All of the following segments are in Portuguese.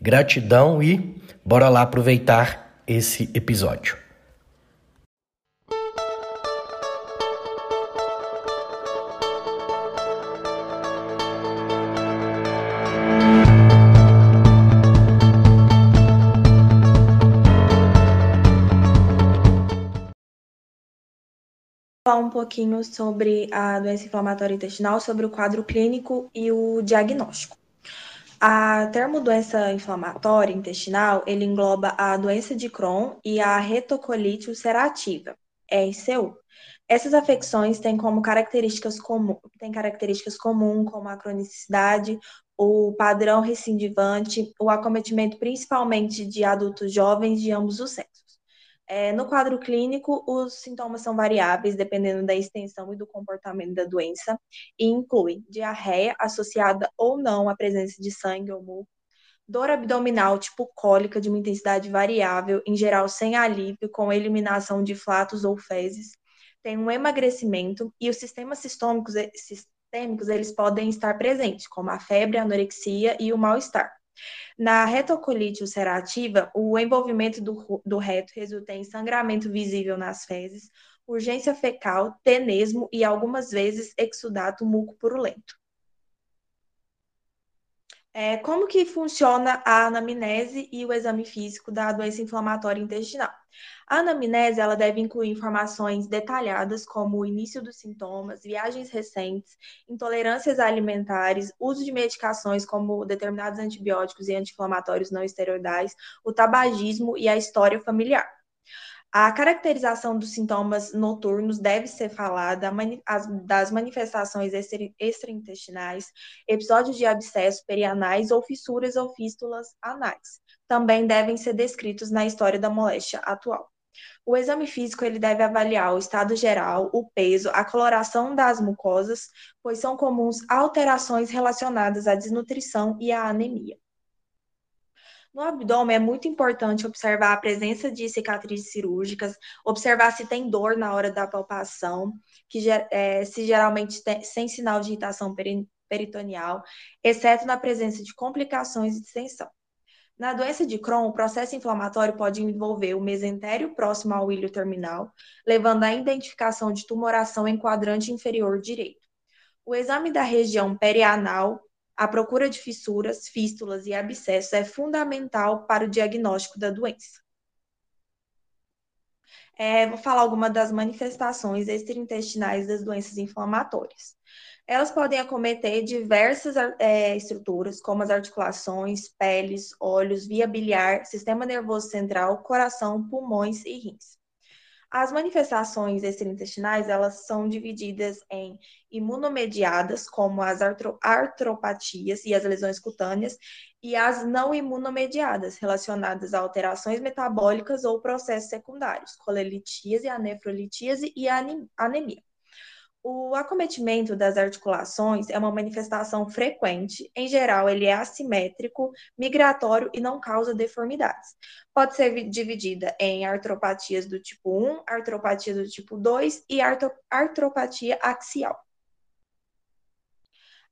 Gratidão e bora lá aproveitar esse episódio. falar um pouquinho sobre a doença inflamatória intestinal, sobre o quadro clínico e o diagnóstico. A termo doença inflamatória intestinal, ele engloba a doença de Crohn e a retocolite ulcerativa, RCU. Essas afecções têm como características comuns, têm características comuns como a cronicidade, o padrão recidivante, o acometimento principalmente de adultos jovens de ambos os sexos. É, no quadro clínico, os sintomas são variáveis dependendo da extensão e do comportamento da doença e incluem diarreia associada ou não à presença de sangue ou muco, dor abdominal tipo cólica de uma intensidade variável, em geral sem alívio, com eliminação de flatos ou fezes, tem um emagrecimento e os sistemas sistêmicos, eles podem estar presentes, como a febre, a anorexia e o mal-estar. Na retocolite ulcerativa, o envolvimento do, do reto resulta em sangramento visível nas fezes, urgência fecal, tenesmo e algumas vezes exudato muco purulento. É, como que funciona a anamnese e o exame físico da doença inflamatória intestinal? A anamnese ela deve incluir informações detalhadas como o início dos sintomas, viagens recentes, intolerâncias alimentares, uso de medicações como determinados antibióticos e anti-inflamatórios não esteroidais, o tabagismo e a história familiar. A caracterização dos sintomas noturnos deve ser falada das manifestações extraintestinais, episódios de abscesso perianais ou fissuras ou fístulas anais. Também devem ser descritos na história da moléstia atual. O exame físico ele deve avaliar o estado geral, o peso, a coloração das mucosas, pois são comuns alterações relacionadas à desnutrição e à anemia. No abdômen é muito importante observar a presença de cicatrizes cirúrgicas, observar se tem dor na hora da palpação, que é, se geralmente tem, sem sinal de irritação peritoneal, exceto na presença de complicações de distensão. Na doença de Crohn, o processo inflamatório pode envolver o mesentério próximo ao ilho terminal, levando à identificação de tumoração em quadrante inferior direito. O exame da região perianal a procura de fissuras, fístulas e abscessos é fundamental para o diagnóstico da doença. É, vou falar algumas das manifestações extraintestinais das doenças inflamatórias. Elas podem acometer diversas é, estruturas, como as articulações, peles, olhos, via biliar, sistema nervoso central, coração, pulmões e rins. As manifestações extraintestinais, elas são divididas em imunomediadas, como as artropatias e as lesões cutâneas, e as não imunomediadas, relacionadas a alterações metabólicas ou processos secundários, colelitíase, anefrolitíase e anemia. O acometimento das articulações é uma manifestação frequente. Em geral, ele é assimétrico, migratório e não causa deformidades. Pode ser dividida em artropatias do tipo 1, artropatia do tipo 2 e artropatia axial.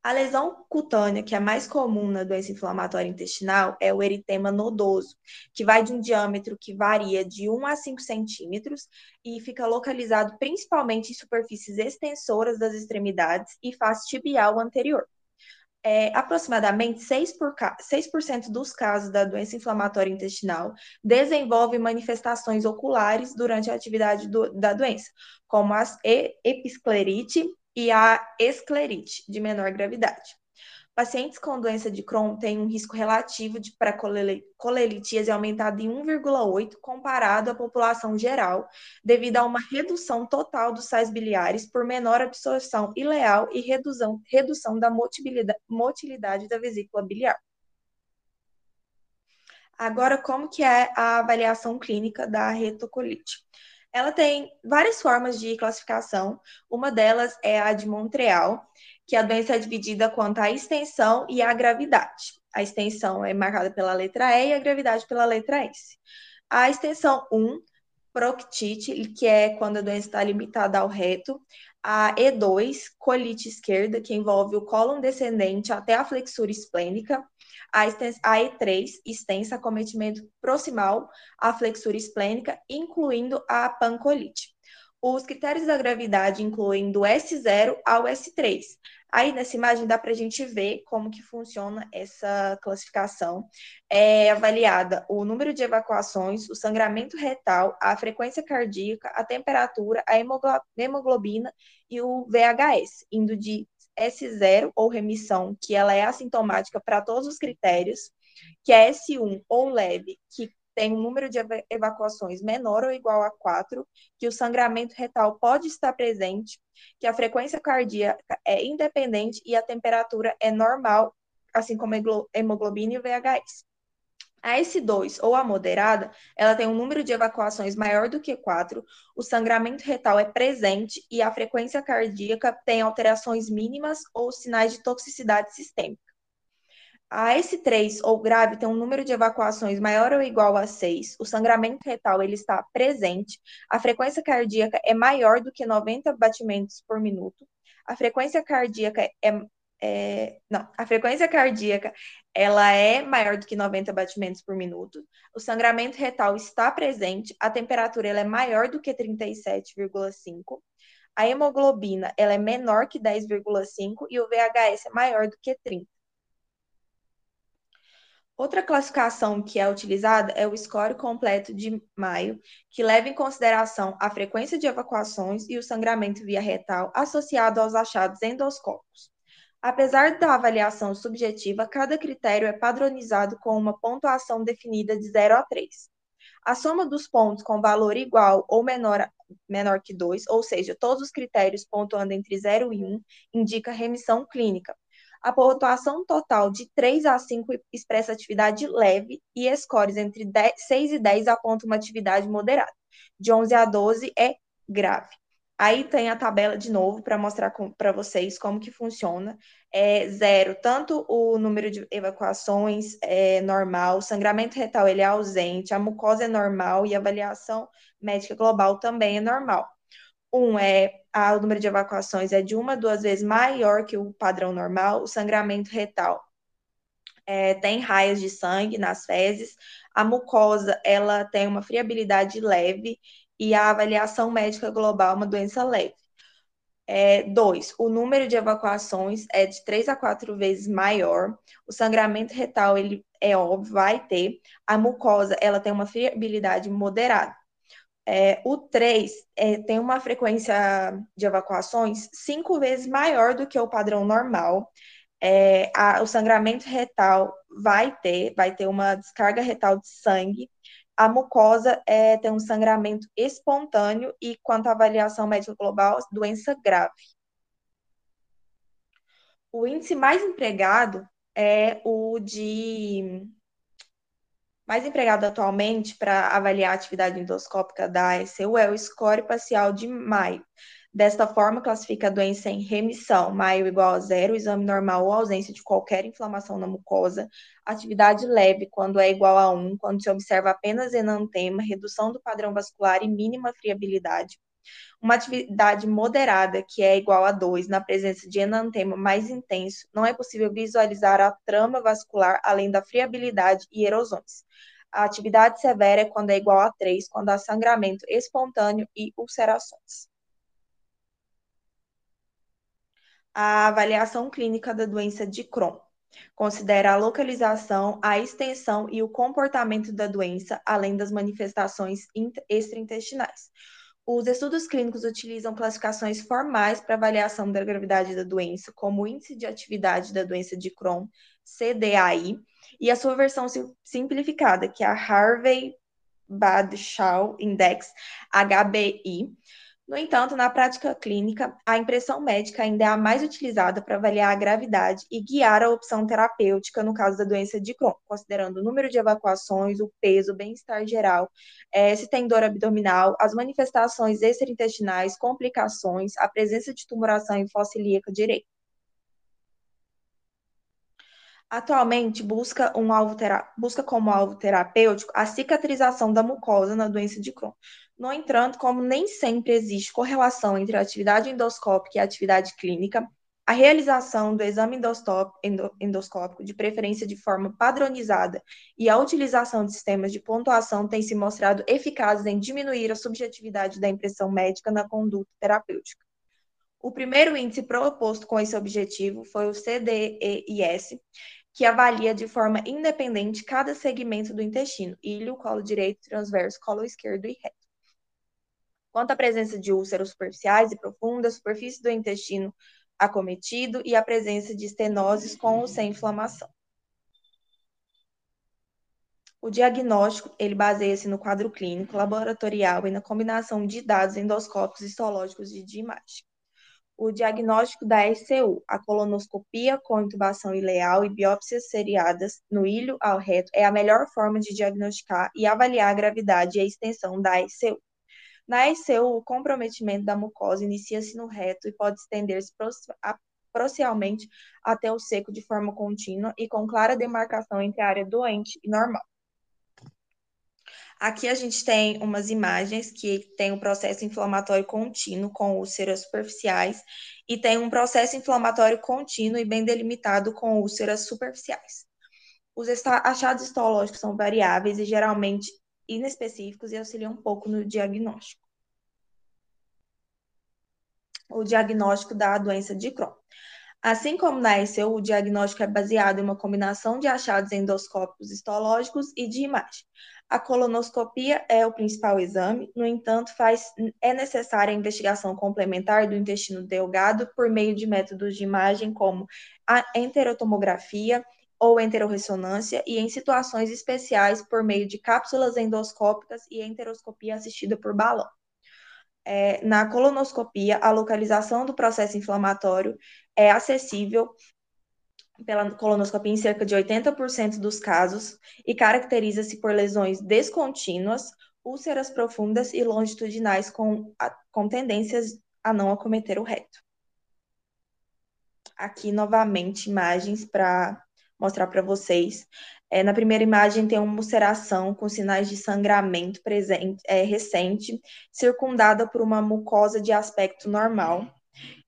A lesão cutânea, que é mais comum na doença inflamatória intestinal, é o eritema nodoso, que vai de um diâmetro que varia de 1 a 5 centímetros e fica localizado principalmente em superfícies extensoras das extremidades e face tibial anterior. É, aproximadamente 6%, por, 6 dos casos da doença inflamatória intestinal desenvolvem manifestações oculares durante a atividade do, da doença, como a episclerite e a esclerite, de menor gravidade. Pacientes com doença de Crohn têm um risco relativo de para colelitíase aumentado em 1,8 comparado à população geral, devido a uma redução total dos sais biliares por menor absorção ileal e redução, redução da motilidade, motilidade da vesícula biliar. Agora, como que é a avaliação clínica da retocolite? Ela tem várias formas de classificação. Uma delas é a de Montreal, que a doença é dividida quanto à extensão e à gravidade. A extensão é marcada pela letra E e a gravidade pela letra S. A extensão 1, proctite, que é quando a doença está limitada ao reto. A E2, colite esquerda, que envolve o cólon descendente até a flexura esplênica a, E3, extensa acometimento proximal à flexura esplênica, incluindo a pancolite. Os critérios da gravidade incluem do S0 ao S3. Aí nessa imagem dá para a gente ver como que funciona essa classificação. É avaliada o número de evacuações, o sangramento retal, a frequência cardíaca, a temperatura, a hemoglobina e o VHS, indo de S0 ou remissão, que ela é assintomática para todos os critérios, que é S1 ou leve, que tem um número de evacuações menor ou igual a 4, que o sangramento retal pode estar presente, que a frequência cardíaca é independente e a temperatura é normal, assim como hemoglobina e VHS. A S2 ou a moderada, ela tem um número de evacuações maior do que 4, o sangramento retal é presente e a frequência cardíaca tem alterações mínimas ou sinais de toxicidade sistêmica. A S3 ou grave tem um número de evacuações maior ou igual a 6, o sangramento retal ele está presente, a frequência cardíaca é maior do que 90 batimentos por minuto, a frequência cardíaca é é, não, a frequência cardíaca ela é maior do que 90 batimentos por minuto, o sangramento retal está presente, a temperatura ela é maior do que 37,5, a hemoglobina ela é menor que 10,5 e o VHS é maior do que 30. Outra classificação que é utilizada é o score completo de Maio, que leva em consideração a frequência de evacuações e o sangramento via retal associado aos achados endoscópicos. Apesar da avaliação subjetiva, cada critério é padronizado com uma pontuação definida de 0 a 3. A soma dos pontos com valor igual ou menor, menor que 2, ou seja, todos os critérios pontuando entre 0 e 1, indica remissão clínica. A pontuação total de 3 a 5 expressa atividade leve e scores entre 10, 6 e 10 apontam uma atividade moderada. De 11 a 12 é grave. Aí tem a tabela de novo para mostrar para vocês como que funciona. É zero, tanto o número de evacuações é normal, sangramento retal ele é ausente, a mucosa é normal e a avaliação médica global também é normal. Um é a, o número de evacuações é de uma duas vezes maior que o padrão normal, o sangramento retal é, tem raias de sangue nas fezes, a mucosa ela tem uma friabilidade leve e a avaliação médica global uma doença leve. É, dois, o número de evacuações é de três a quatro vezes maior. O sangramento retal, ele é óbvio, vai ter. A mucosa, ela tem uma friabilidade moderada. É, o 3 é, tem uma frequência de evacuações cinco vezes maior do que o padrão normal. É, a, o sangramento retal vai ter, vai ter uma descarga retal de sangue a mucosa é, tem um sangramento espontâneo e, quanto à avaliação médica global, doença grave. O índice mais empregado é o de. Mais empregado atualmente para avaliar a atividade endoscópica da ASU é o score parcial de Maio, Desta forma, classifica a doença em remissão, maio igual a zero, exame normal ou ausência de qualquer inflamação na mucosa, atividade leve quando é igual a 1, quando se observa apenas enantema, redução do padrão vascular e mínima friabilidade. Uma atividade moderada, que é igual a 2, na presença de enantema mais intenso, não é possível visualizar a trama vascular além da friabilidade e erosões. A atividade severa é quando é igual a 3, quando há sangramento espontâneo e ulcerações. A avaliação clínica da doença de Crohn. Considera a localização, a extensão e o comportamento da doença, além das manifestações extraintestinais. Os estudos clínicos utilizam classificações formais para avaliação da gravidade da doença, como o Índice de Atividade da Doença de Crohn, CDAI, e a sua versão simplificada, que é a Harvey Badshaw Index, HBI, No entanto, na prática clínica, a impressão médica ainda é a mais utilizada para avaliar a gravidade e guiar a opção terapêutica no caso da doença de Crohn, considerando o número de evacuações, o peso, o bem-estar geral, é, se tem dor abdominal, as manifestações extraintestinais, complicações, a presença de tumoração hifocilíaca direita. Atualmente, busca, um alvo busca como alvo terapêutico a cicatrização da mucosa na doença de Crohn. No entanto, como nem sempre existe correlação entre a atividade endoscópica e a atividade clínica, a realização do exame endoscópico, de preferência de forma padronizada, e a utilização de sistemas de pontuação têm se mostrado eficazes em diminuir a subjetividade da impressão médica na conduta terapêutica. O primeiro índice proposto com esse objetivo foi o CDEIS, que avalia de forma independente cada segmento do intestino, ilho, colo direito, transverso, colo esquerdo e reto. Quanto à presença de úlceras superficiais e profundas, superfície do intestino acometido e a presença de estenoses com ou sem inflamação. O diagnóstico, ele baseia-se no quadro clínico, laboratorial e na combinação de dados endoscópicos, histológicos e de imagem o diagnóstico da SCU, a colonoscopia com intubação ileal e biópsias seriadas no ilho ao reto é a melhor forma de diagnosticar e avaliar a gravidade e a extensão da SCU. Na SCU, o comprometimento da mucosa inicia-se no reto e pode estender-se parcialmente até o seco de forma contínua e com clara demarcação entre a área doente e normal. Aqui a gente tem umas imagens que tem um processo inflamatório contínuo com úlceras superficiais e tem um processo inflamatório contínuo e bem delimitado com úlceras superficiais. Os achados histológicos são variáveis e geralmente inespecíficos e auxiliam um pouco no diagnóstico. O diagnóstico da doença de Crohn. Assim como na ECU, o diagnóstico é baseado em uma combinação de achados endoscópicos histológicos e de imagem. A colonoscopia é o principal exame, no entanto, faz, é necessária a investigação complementar do intestino delgado por meio de métodos de imagem como a enterotomografia ou enterorressonância e em situações especiais por meio de cápsulas endoscópicas e enteroscopia assistida por balão. É, na colonoscopia, a localização do processo inflamatório é acessível pela colonoscopia em cerca de 80% dos casos e caracteriza-se por lesões descontínuas, úlceras profundas e longitudinais com, com tendências a não acometer o reto. Aqui, novamente, imagens para mostrar para vocês. É, na primeira imagem tem uma ulceração com sinais de sangramento presente, é, recente, circundada por uma mucosa de aspecto normal.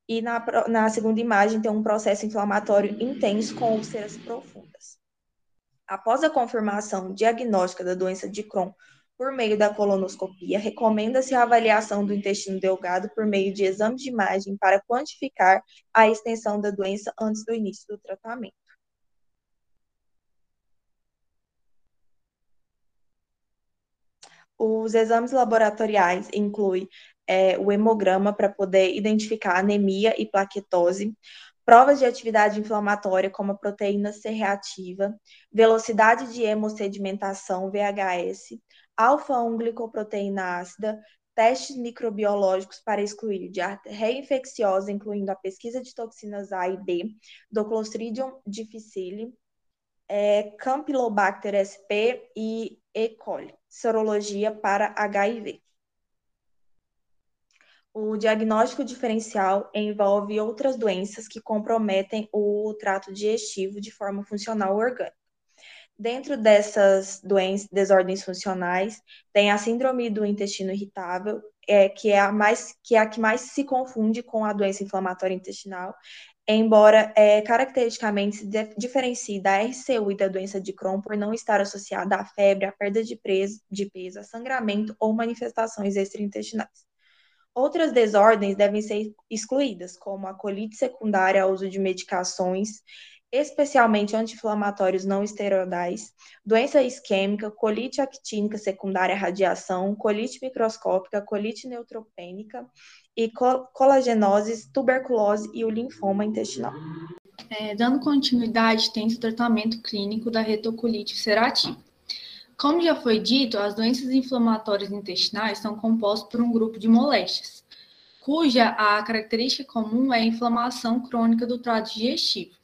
E na, na segunda imagem tem um processo inflamatório intenso com úlceras profundas. Após a confirmação diagnóstica da doença de Crohn por meio da colonoscopia, recomenda-se a avaliação do intestino delgado por meio de exame de imagem para quantificar a extensão da doença antes do início do tratamento. Os exames laboratoriais incluem é, o hemograma para poder identificar anemia e plaquetose, provas de atividade inflamatória como a proteína C reativa, velocidade de hemossedimentação VHS, alfa-1-glicoproteína ácida, testes microbiológicos para excluir diarreia infecciosa, incluindo a pesquisa de toxinas A e B, do Clostridium difficile, é, Campylobacter sp e E. coli, sorologia para HIV. O diagnóstico diferencial envolve outras doenças que comprometem o trato digestivo de forma funcional orgânica. Dentro dessas doenças, desordens funcionais, tem a síndrome do intestino irritável, é, que, é a mais, que é a que mais se confunde com a doença inflamatória intestinal, embora é, caracteristicamente se diferencie da RCU e da doença de Crohn por não estar associada à febre, à perda de, preso, de peso, a sangramento ou manifestações extraintestinais. Outras desordens devem ser excluídas, como a colite secundária ao uso de medicações, especialmente anti-inflamatórios não esteroidais, doença isquêmica, colite actínica secundária à radiação, colite microscópica, colite neutropênica e colagenoses, tuberculose e o linfoma intestinal. É, dando continuidade, tem o tratamento clínico da retocolite ulcerativa. Como já foi dito, as doenças inflamatórias intestinais são compostas por um grupo de moléstias. cuja a característica comum é a inflamação crônica do trato digestivo.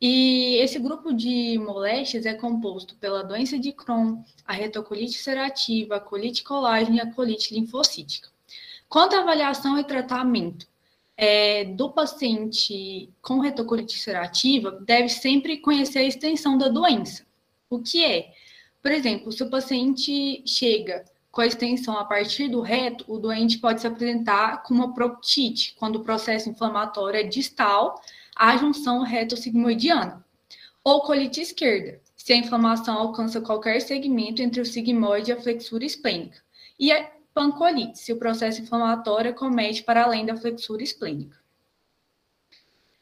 E esse grupo de moléstias é composto pela doença de Crohn, a retocolite ulcerativa, a colite colágena e a colite linfocítica. Quanto à avaliação e tratamento é, do paciente com retocolite ulcerativa, deve sempre conhecer a extensão da doença. O que é? Por exemplo, se o paciente chega com a extensão a partir do reto, o doente pode se apresentar com uma proctite, quando o processo inflamatório é distal à junção reto-sigmoidiana, ou colite esquerda, se a inflamação alcança qualquer segmento entre o sigmoide e a flexura esplênica, e a pancolite, se o processo inflamatório comete para além da flexura esplênica.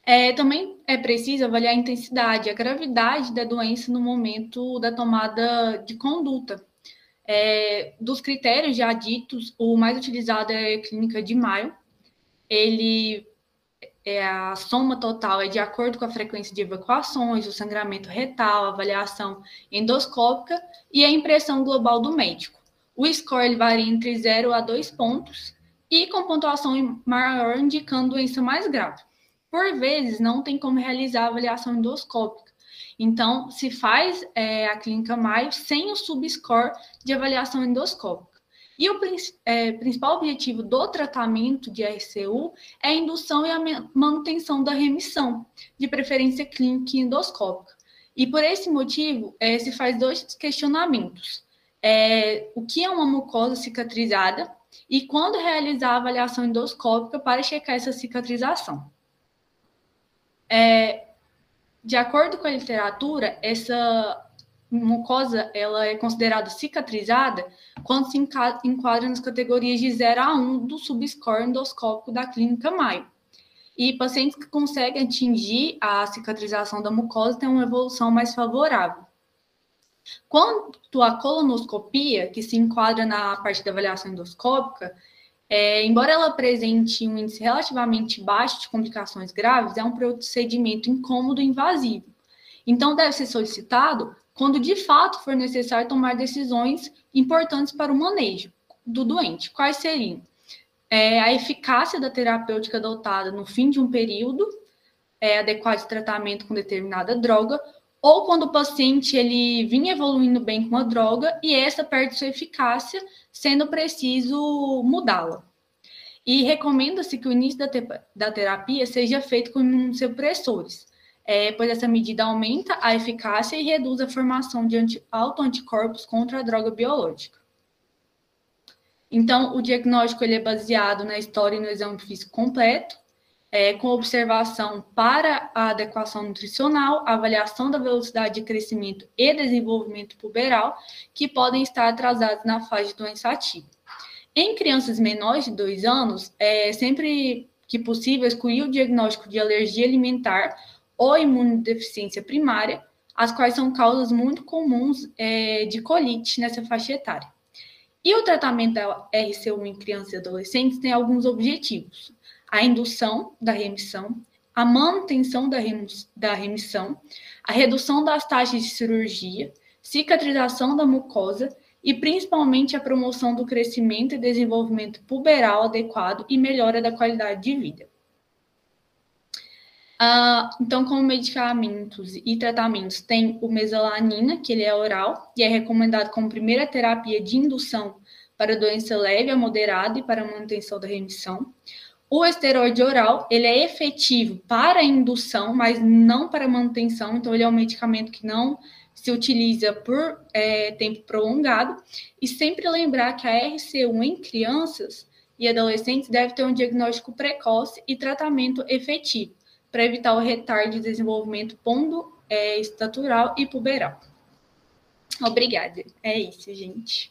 É, também é preciso avaliar a intensidade, a gravidade da doença no momento da tomada de conduta. É, dos critérios já ditos, o mais utilizado é a clínica de Maio. Ele é a soma total é de acordo com a frequência de evacuações, o sangramento retal, a avaliação endoscópica e a impressão global do médico. O score varia entre 0 a 2 pontos e com pontuação maior indicando doença mais grave. Por vezes, não tem como realizar a avaliação endoscópica. Então, se faz é, a clínica Maio sem o subscore de avaliação endoscópica. E o é, principal objetivo do tratamento de RCU é a indução e a manutenção da remissão, de preferência clínica e endoscópica. E por esse motivo, é, se faz dois questionamentos. É, o que é uma mucosa cicatrizada e quando realizar a avaliação endoscópica para checar essa cicatrização. É, de acordo com a literatura, essa mucosa ela é considerada cicatrizada quando se enquadra nas categorias de 0 a 1 do subscore endoscópico da clínica Maio. E pacientes que conseguem atingir a cicatrização da mucosa têm uma evolução mais favorável. Quanto à colonoscopia, que se enquadra na parte da avaliação endoscópica, é, embora ela apresente um índice relativamente baixo de complicações graves, é um procedimento incômodo e invasivo. Então, deve ser solicitado quando de fato for necessário tomar decisões importantes para o manejo do doente. Quais seriam? É, a eficácia da terapêutica adotada no fim de um período é, adequado de tratamento com determinada droga, ou quando o paciente ele vinha evoluindo bem com a droga e essa perde sua eficácia, sendo preciso mudá-la. E recomenda-se que o início da, te da terapia seja feito com imunossupressores, é, pois essa medida aumenta a eficácia e reduz a formação de autoanticorpos contra a droga biológica. Então, o diagnóstico ele é baseado na história e no exame físico completo, é, com observação para a adequação nutricional, avaliação da velocidade de crescimento e desenvolvimento puberal, que podem estar atrasados na fase de doença ativa. Em crianças menores de 2 anos, é sempre que possível excluir o diagnóstico de alergia alimentar ou imunodeficiência primária, as quais são causas muito comuns é, de colite nessa faixa etária. E o tratamento da RCU em crianças e adolescentes tem alguns objetivos a indução da remissão, a manutenção da, remissão, a redução das taxas de cirurgia, cicatrização da mucosa e principalmente a promoção do crescimento e desenvolvimento puberal adequado e melhora da qualidade de vida. Uh, então, como medicamentos e tratamentos, tem o mesalanina, que ele é oral e é recomendado como primeira terapia de indução para doença leve a moderada e para manutenção da remissão. O esteroide oral, ele é efetivo para indução, mas não para manutenção, então ele é um medicamento que não se utiliza por é, tempo prolongado. E sempre lembrar que a RC1 em crianças e adolescentes deve ter um diagnóstico precoce e tratamento efetivo, para evitar o retardo de desenvolvimento pondo é, estatural e puberal. Obrigada. É isso, gente.